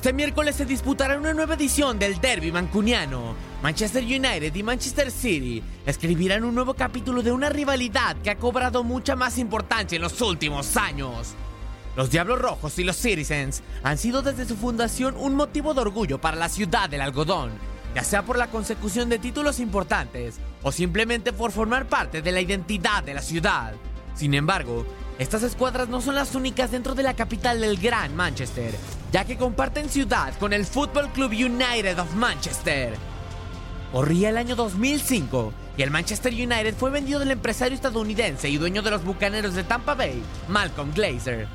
Este miércoles se disputará una nueva edición del Derby mancuniano. Manchester United y Manchester City escribirán un nuevo capítulo de una rivalidad que ha cobrado mucha más importancia en los últimos años. Los Diablos Rojos y los Citizens han sido desde su fundación un motivo de orgullo para la ciudad del algodón, ya sea por la consecución de títulos importantes o simplemente por formar parte de la identidad de la ciudad. Sin embargo, estas escuadras no son las únicas dentro de la capital del Gran Manchester, ya que comparten ciudad con el Football Club United of Manchester. Corría el año 2005 y el Manchester United fue vendido del empresario estadounidense y dueño de los bucaneros de Tampa Bay, Malcolm Glazer.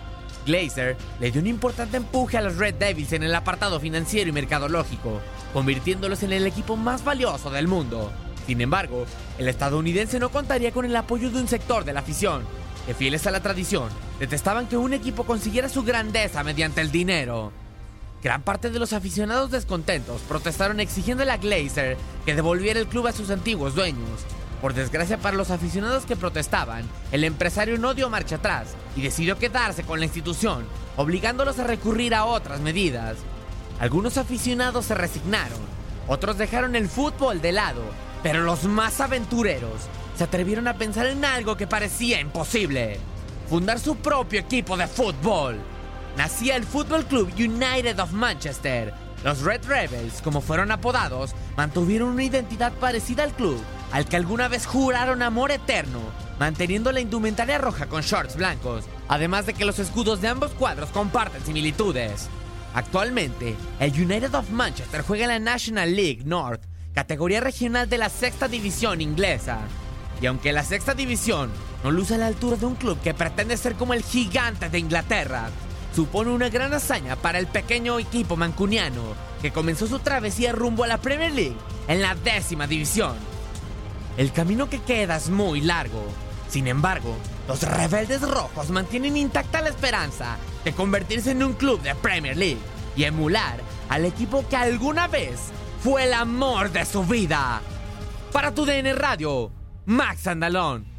Glazer le dio un importante empuje a los Red Devils en el apartado financiero y mercadológico, convirtiéndolos en el equipo más valioso del mundo. Sin embargo, el estadounidense no contaría con el apoyo de un sector de la afición, que fieles a la tradición, detestaban que un equipo consiguiera su grandeza mediante el dinero. Gran parte de los aficionados descontentos protestaron exigiendo a Glazer que devolviera el club a sus antiguos dueños. Por desgracia para los aficionados que protestaban, el empresario no dio marcha atrás y decidió quedarse con la institución, obligándolos a recurrir a otras medidas. Algunos aficionados se resignaron, otros dejaron el fútbol de lado, pero los más aventureros se atrevieron a pensar en algo que parecía imposible. Fundar su propio equipo de fútbol. Nacía el Fútbol Club United of Manchester. Los Red Rebels, como fueron apodados, mantuvieron una identidad parecida al club, al que alguna vez juraron amor eterno, manteniendo la indumentaria roja con shorts blancos, además de que los escudos de ambos cuadros comparten similitudes. Actualmente, el United of Manchester juega en la National League North, categoría regional de la sexta división inglesa. Y aunque la sexta división no luce a la altura de un club que pretende ser como el gigante de Inglaterra, supone una gran hazaña para el pequeño equipo mancuniano que comenzó su travesía rumbo a la Premier League en la décima división. El camino que queda es muy largo. Sin embargo, los rebeldes rojos mantienen intacta la esperanza de convertirse en un club de Premier League y emular al equipo que alguna vez fue el amor de su vida. Para tu DN Radio, Max Andalón.